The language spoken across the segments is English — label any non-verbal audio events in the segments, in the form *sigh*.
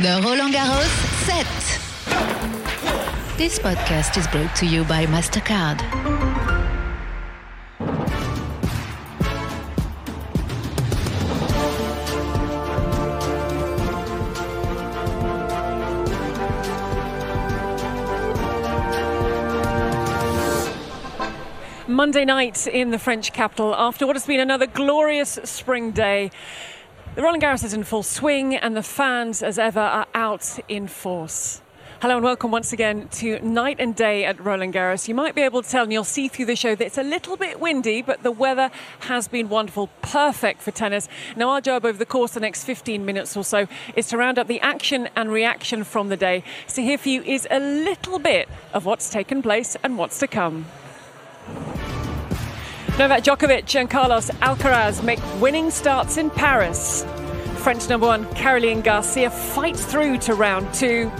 The Roland Garros set. This podcast is brought to you by MasterCard. Monday night in the French capital after what has been another glorious spring day. The Roland Garros is in full swing and the fans, as ever, are out in force. Hello and welcome once again to Night and Day at Roland Garros. You might be able to tell, and you'll see through the show, that it's a little bit windy, but the weather has been wonderful, perfect for tennis. Now, our job over the course of the next 15 minutes or so is to round up the action and reaction from the day. So, here for you is a little bit of what's taken place and what's to come. Novak Djokovic and Carlos Alcaraz make winning starts in Paris. French number one Caroline Garcia fights through to round two.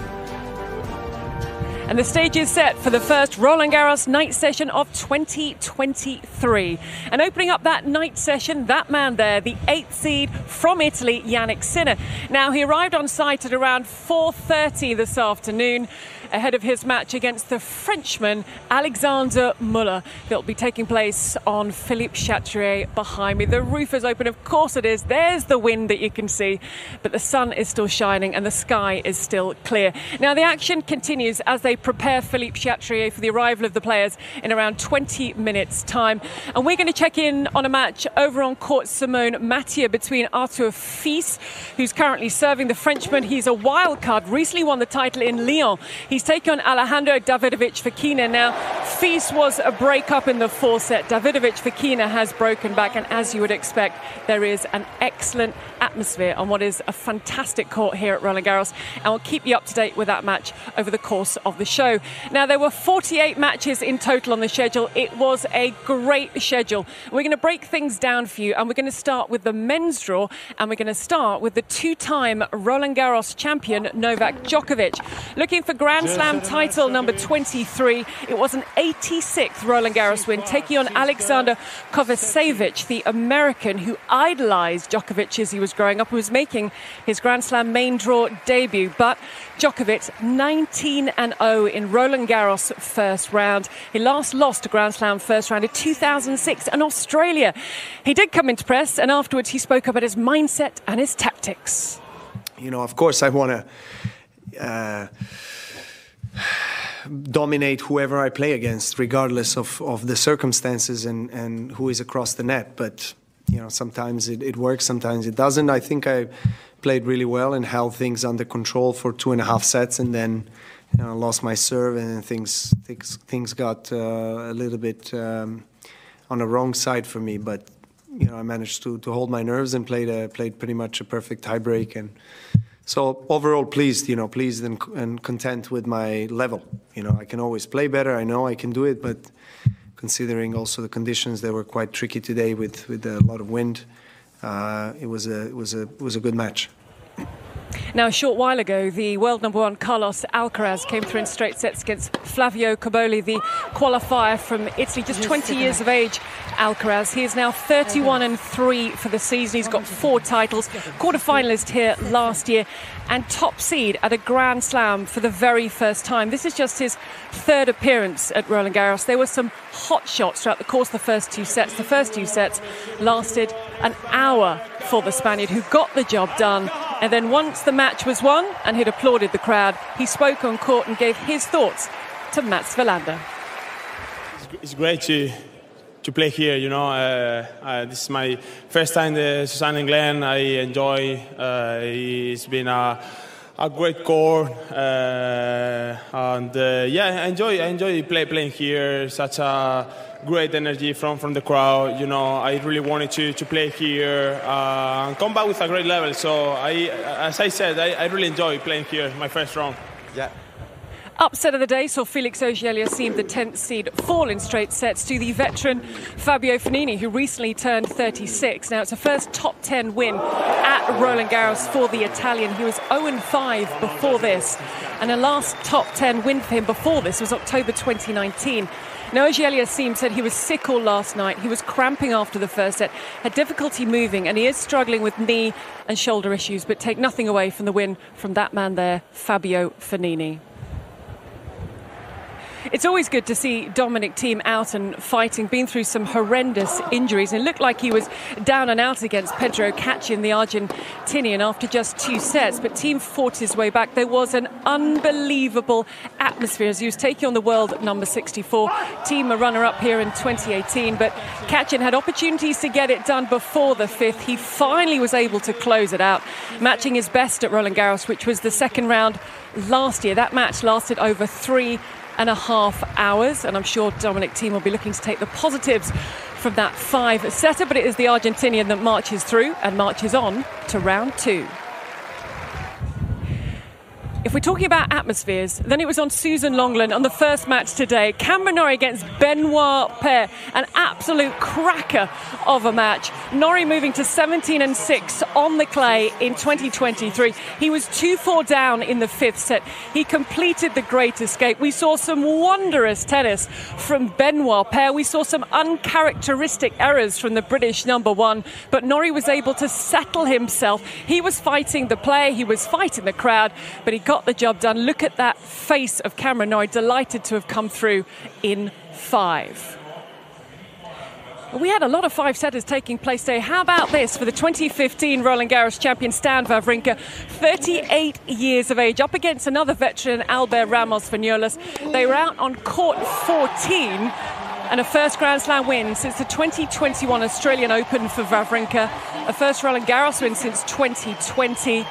And the stage is set for the first Roland Garros night session of 2023. And opening up that night session, that man there, the eighth seed from Italy, Jannik Sinner. Now he arrived on site at around 4:30 this afternoon ahead of his match against the Frenchman Alexander Muller that will be taking place on Philippe Chatrier behind me. The roof is open, of course it is. There's the wind that you can see, but the sun is still shining and the sky is still clear. Now the action continues as they prepare Philippe Chatrier for the arrival of the players in around 20 minutes' time. And we're going to check in on a match over on Court Simonne Mathieu between Arthur Fils, who's currently serving the Frenchman. He's a wild card, recently won the title in Lyon. He's taken on Alejandro Davidovich Fokina. Now, Fils was a break-up in the fourth set. Davidovich Fokina has broken back, and as you would expect, there is an excellent atmosphere on what is a fantastic court here at Roland Garros. And we'll keep you up to date with that match over the course of the show. Now, there were 48 matches in total on the schedule. It was a great schedule. We're going to break things down for you, and we're going to start with the men's draw, and we're going to start with the two time Roland Garros champion, Novak Djokovic. Looking for Grand Slam title number 23. It was an 86th Roland Garros win, taking on Alexander Kovacevic, the American who idolized Djokovic as he was growing up, who was making his Grand Slam main draw debut. But Djokovic 19 and 0 in Roland Garros first round. He last lost a Grand Slam first round in 2006 in Australia. He did come into press, and afterwards he spoke about his mindset and his tactics. You know, of course, I want to. Uh, dominate whoever I play against, regardless of, of the circumstances and, and who is across the net. But you know, sometimes it, it works, sometimes it doesn't. I think I played really well and held things under control for two and a half sets, and then you know, lost my serve, and things things, things got uh, a little bit um, on the wrong side for me. But you know, I managed to, to hold my nerves and played a, played pretty much a perfect tiebreak and. So overall, pleased, you know, pleased and, and content with my level. You know, I can always play better. I know I can do it, but considering also the conditions, they were quite tricky today with, with a lot of wind. Uh, it was a it was a it was a good match. Now, a short while ago, the world number one Carlos Alcaraz came through in straight sets against Flavio Cobolli, the qualifier from Italy, just 20 years of age. Alcaraz, he is now 31 and 3 for the season. He's got four titles, quarter finalist here last year, and top seed at a Grand Slam for the very first time. This is just his third appearance at Roland Garros. There were some hot shots throughout the course of the first two sets. The first two sets lasted an hour for the Spaniard, who got the job done. And then once the match was won and he'd applauded the crowd, he spoke on court and gave his thoughts to Mats Wilander. It's great to to play here. You know, uh, uh, this is my first time to Suzanne Lenglen. I enjoy. Uh, it's been a a great court, uh, and uh, yeah, I enjoy. I enjoy play, playing here. Such a great energy from, from the crowd. You know, I really wanted to, to play here uh, and come back with a great level. So I, as I said, I, I really enjoy playing here. My first round. Yeah. upset of the day saw Felix Auger-Aliassime, the 10th seed, fall in straight sets to the veteran Fabio Fognini, who recently turned 36. Now, it's a first top 10 win at Roland Garros for the Italian. He was 0 5 before this, and a last top 10 win for him before this was October 2019. Now, Auger-Aliassime said he was sick all last night. He was cramping after the first set, had difficulty moving, and he is struggling with knee and shoulder issues, but take nothing away from the win from that man there, Fabio Fognini. It's always good to see Dominic Thiem out and fighting, been through some horrendous injuries. It looked like he was down and out against Pedro Cachin, the Argentinian, after just two sets. But Thiem fought his way back. There was an unbelievable atmosphere as he was taking on the world number 64. Thiem a runner up here in 2018. But Cachin had opportunities to get it done before the fifth. He finally was able to close it out, matching his best at Roland Garros, which was the second round last year. That match lasted over three and a half hours. And I'm sure Dominic Thiem will be looking to take the positives from that five setter. But it is the Argentinian that marches through and marches on to round two. If we're talking about atmospheres, then it was on Suzanne Lenglen on the first match today. Cameron Norrie against Benoit Paire, an absolute cracker of a match. Norrie moving to 17 and 6 on the clay in 2023. He was 2 4 down in the fifth set. He completed the great escape. We saw some wondrous tennis from Benoit Paire. We saw some uncharacteristic errors from the British number one, but Norrie was able to settle himself. He was fighting the play, he was fighting the crowd, but he got the job done. Look at that face of Cameron Norrie, delighted to have come through in five. We had a lot of five setters taking place today. How about this for the 2015 Roland Garros champion Stan Wawrinka, 38 years of age, up against another veteran, Albert Ramos Vinolas. They were out on court 14 and a first Grand Slam win since the 2021 Australian Open for Wawrinka, a first Roland Garros win since 2020.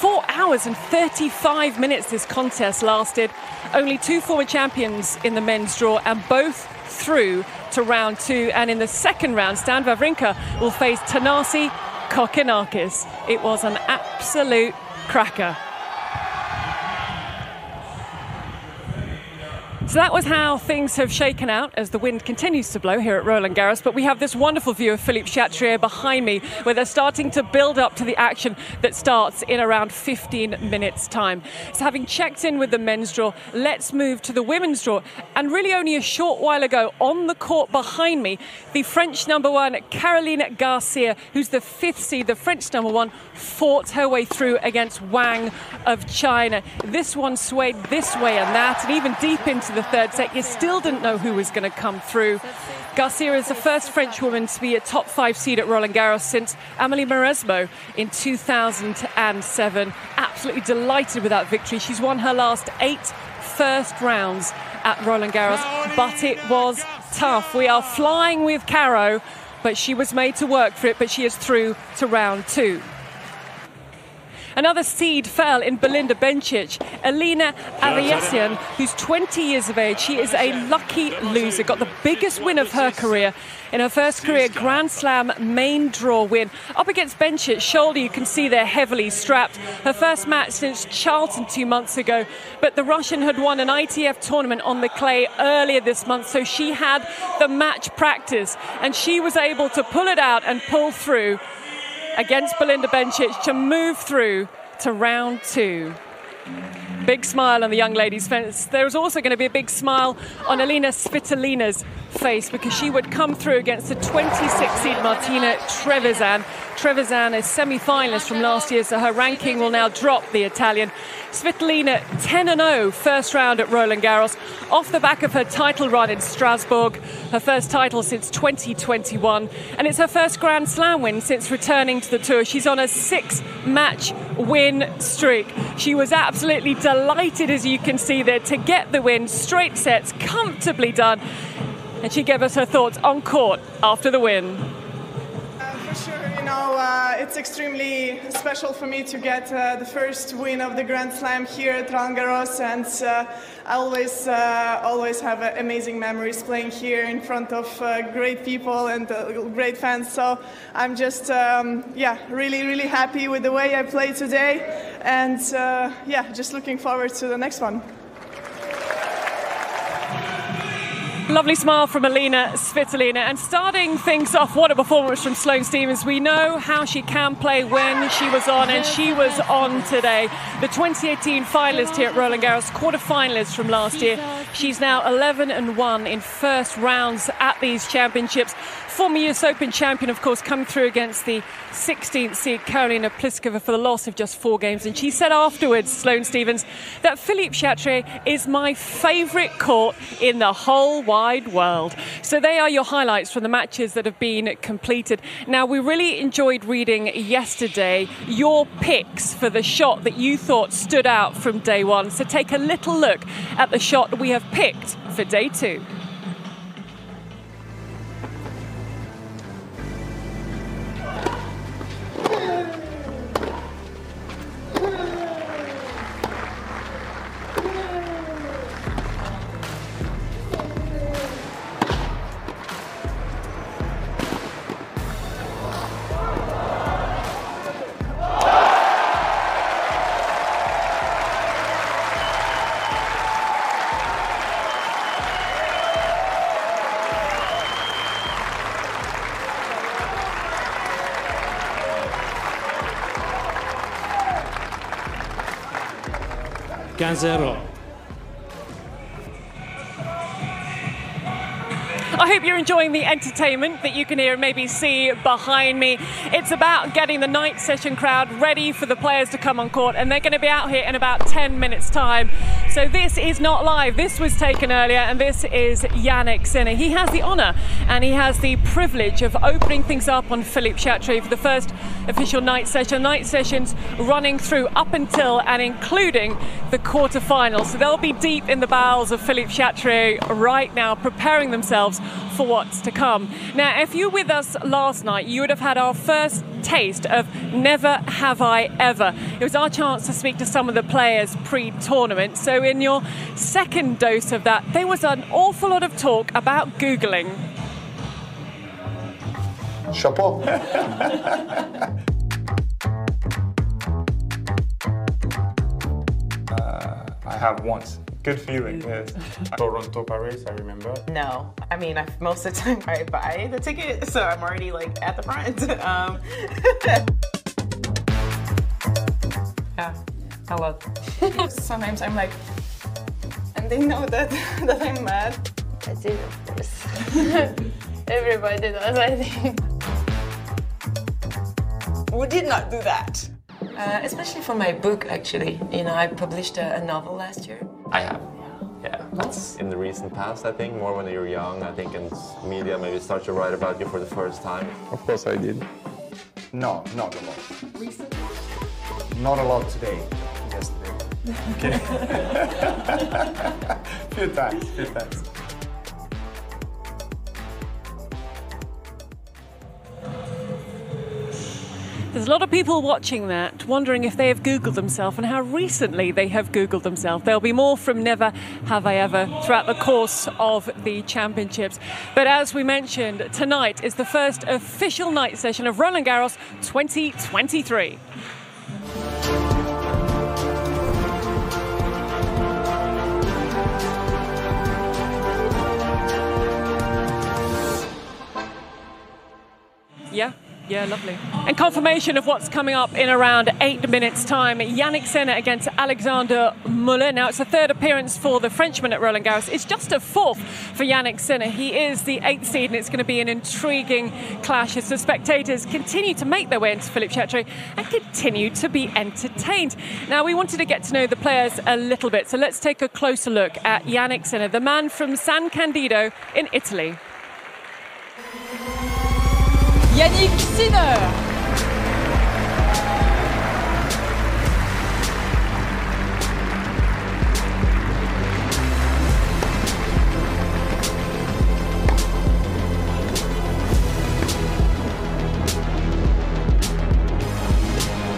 Four hours and 35 minutes this contest lasted. Only two former champions in the men's draw, and both through to round two. And in the second round, Stan Wawrinka will face Thanasi Kokkinakis. It was an absolute cracker. So that was how things have shaken out as the wind continues to blow here at Roland Garros. But we have this wonderful view of Philippe Chatrier behind me where they're starting to build up to the action that starts in around 15 minutes' time. So having checked in with the men's draw, let's move to the women's draw. And really only a short while ago on the court behind me, the French number one, Caroline Garcia, who's the fifth seed, the French number one, fought her way through against Wang of China. This one swayed this way and that, and even deep into the third set, you still didn't know who was going to come through. Garcia is the first French woman to be a top five seed at Roland Garros since Amelie Mauresmo in 2007. Absolutely delighted with that victory. She's won her last eight first rounds at Roland Garros, but it was tough. We are flying with Caro, but she was made to work for it, but she is through to round two. Another seed fell in Belinda Bencic. Elina Avanesyan, who's 20 years of age, she is a lucky loser. Got the biggest win of her career in her first career Grand Slam main draw win. Up against Bencic, shoulder, you can see they're heavily strapped. Her first match since Charleston two months ago. But the Russian had won an ITF tournament on the clay earlier this month, so she had the match practice and she was able to pull it out and pull through against Belinda Bencic to move through to round two. Big smile on the young lady's face. There was also going to be a big smile on Alina Svitolina's face because she would come through against the 26 seed Martina Trevisan. Trevisan is semi finalist from last year, so her ranking will now drop the Italian. Svitolina 10 0 first round at Roland Garros, off the back of her title run in Strasbourg, her first title since 2021, and it's her first Grand Slam win since returning to the tour. She's on a six match win streak. She was absolutely delighted, as you can see there, to get the win, straight sets, comfortably done. And she gave us her thoughts on court after the win uh, you know, uh, it's extremely special for me to get uh, the first win of the Grand Slam here at Roland Garros, and uh, I always, uh, always have amazing memories playing here in front of uh, great people and uh, great fans. So I'm just, um, yeah, really, really happy with the way I played today, and yeah, just looking forward to the next one. Lovely smile from Alina Svitolina. And starting things off, what a performance from Sloane Stevens. We know how she can play when she was on, and she was on today. The 2018 finalist here at Roland Garros, quarter finalist from last year. She's now 11 and 1 in first rounds at these championships. Former US Open champion, of course, coming through against the 16th seed Karolina Pliskova for the loss of just four games. And she said afterwards, Sloane Stevens, that Philippe Chatrier is my favourite court in the whole wide world. So they are your highlights from the matches that have been completed. Now, we really enjoyed reading yesterday your picks for the shot that you thought stood out from day one. So take a little look at the shot we have picked for day two. Ganzero. I hope you're enjoying the entertainment that you can hear and maybe see behind me. It's about getting the night session crowd ready for the players to come on court, and they're going to be out here in about 10 minutes' time. So this is not live. This was taken earlier, and this is Jannik Sinner. He has the honour and he has the privilege of opening things up on Philippe Chatrier for the first official night session. Night sessions running through up until and including the quarterfinals. So they'll be deep in the bowels of Philippe Chatrier right now, preparing themselves for what's to come. Now, if you were with us last night, you would have had our first taste of Never Have I Ever. It was our chance to speak to some of the players pre tournament. So, in your second dose of that, there was an awful lot of talk about Googling. Chapeau. uh, I have once. Good feeling, yes. Toronto, Paris, I remember. No, I mean, I, most of the time *laughs* I buy the ticket, so I'm already like at the front. *laughs* Um, *laughs* yeah, a lot. Sometimes I'm like, and they know that that I'm mad. I do, of course. Everybody does, I think. We did not do that. Uh, especially for my book, actually. You know, I published a, a novel last year. I have. Yeah, that's in the recent past, I think, more when you're young. I think in media maybe start to write about you for the first time. Of course I did. No, not a lot. Recently? Not a lot today. Yesterday. *laughs* Okay. *laughs* few times, few times. There's a lot of people watching that, wondering if they have Googled themselves and how recently they have Googled themselves. There'll be more from Never Have I Ever throughout the course of the championships. But as we mentioned, tonight is the first official night session of Roland Garros 2023. Yeah, yeah, lovely. And confirmation of what's coming up in around eight minutes' time. Jannik Sinner against Alexander Muller. Now, it's the third appearance for the Frenchman at Roland Garros. It's just a fourth for Jannik Sinner. He is the eighth seed, and it's going to be an intriguing clash as the spectators continue to make their way into Philippe Chatrier and continue to be entertained. Now, we wanted to get to know the players a little bit, so let's take a closer look at Jannik Sinner, the man from San Candido in Italy. Jannik Sinner.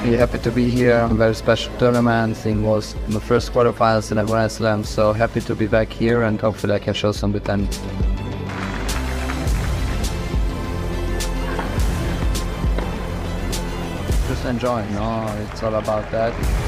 Really happy to be here. Very special tournament. It was my first quarterfinals in a Grand Slam, so happy to be back here and hopefully I can show some vitality. Just enjoy. No, it's all about that.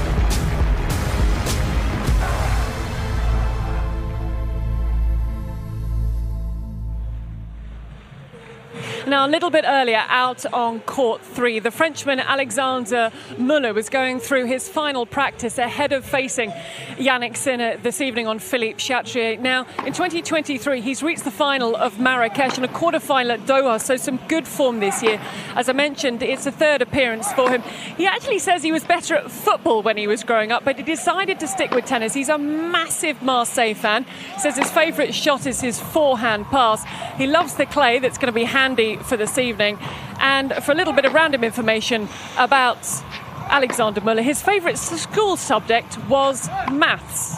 Now, a little bit earlier, out on court three, the Frenchman Alexander Muller was going through his final practice ahead of facing Jannik Sinner this evening on Philippe Chatrier. Now, in 2023, he's reached the final of Marrakesh and a quarter-final at Doha, so some good form this year. As I mentioned, it's a third appearance for him. He actually says he was better at football when he was growing up, but he decided to stick with tennis. He's a massive Marseille fan. Says his favourite shot is his forehand pass. He loves the clay that's going to be handy for this evening. And for a little bit of random information about Alexander Muller, his favourite school subject was maths.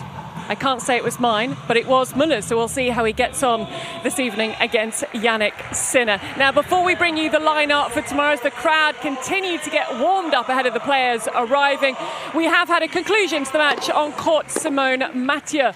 I can't say it was mine, but it was Muller's, so we'll see how he gets on this evening against Jannik Sinner. Now, before we bring you the lineup for tomorrow, as the crowd continue to get warmed up ahead of the players arriving, we have had a conclusion to the match on court Simonne Mathieu.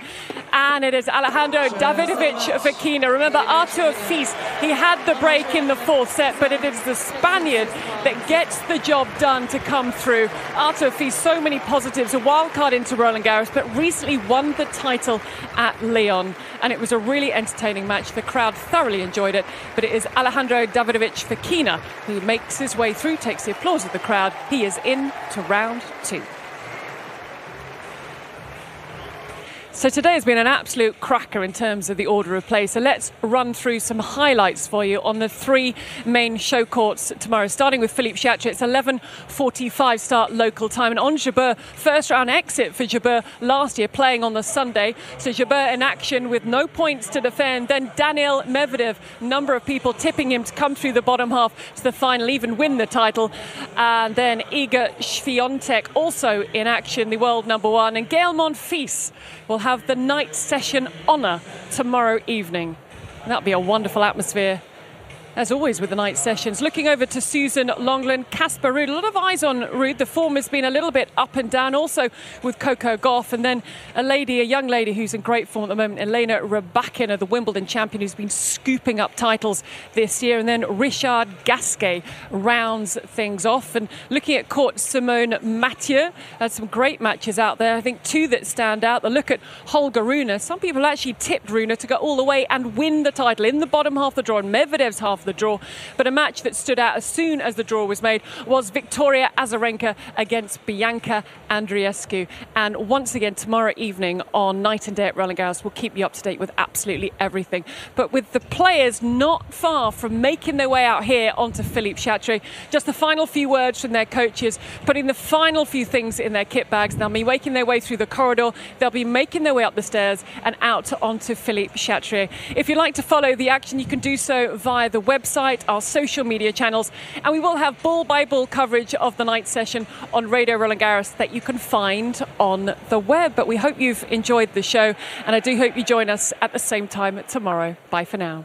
And it is Alejandro Davidovich Fokina. Remember, Arthur Fils, he had the break in the fourth set, but it is the Spaniard that gets the job done to come through. Arthur Fils, so many positives, a wild card into Roland Garros, but recently won the title at Lyon. And it was a really entertaining match. The crowd thoroughly enjoyed it. But it is Alejandro Davidovich Fokina who makes his way through, takes the applause of the crowd. He is in to round two. So today has been an absolute cracker in terms of the order of play. So let's run through some highlights for you on the three main show courts tomorrow. Starting with Philippe Chatrier, it's 11:45 start local time, and on Jabeur, first round exit for Jabeur last year, playing on the Sunday. So Jabeur in action with no points to defend. Then Daniil Medvedev, number of people tipping him to come through the bottom half to the final, even win the title. And then Iga Swiatek also in action, the world number one, and Gael Monfils will have the night session honour tomorrow evening. That'll be a wonderful atmosphere as always with the night sessions. Looking over to Suzanne Lenglen, Casper Ruud. A lot of eyes on Ruud. The form has been a little bit up and down, also with Coco Gauff. And then a lady, a young lady who's in great form at the moment, Elena Rybakina, the Wimbledon champion, who's been scooping up titles this year. And then Richard Gasquet rounds things off. And looking at court, Simonne Mathieu had some great matches out there. I think two that stand out. The look at Holger Rune. Some people actually tipped Rune to go all the way and win the title in the bottom half of the draw, and Medvedev's half the draw. But a match that stood out as soon as the draw was made was Victoria Azarenka against Bianca Andreescu. And once again, tomorrow evening on Night and Day at Roland Garros, we'll keep you up to date with absolutely everything. But with the players not far from making their way out here onto Philippe Chatrier, just the final few words from their coaches, putting the final few things in their kit bags. They'll be making their way through the corridor, they'll be making their way up the stairs and out onto Philippe Chatrier. If you'd like to follow the action, you can do so via the website, our social media channels, and we will have ball by ball coverage of the night session on Radio Roland Garros that you can find on the web. But we hope you've enjoyed the show, and I do hope you join us at the same time tomorrow. Bye for now.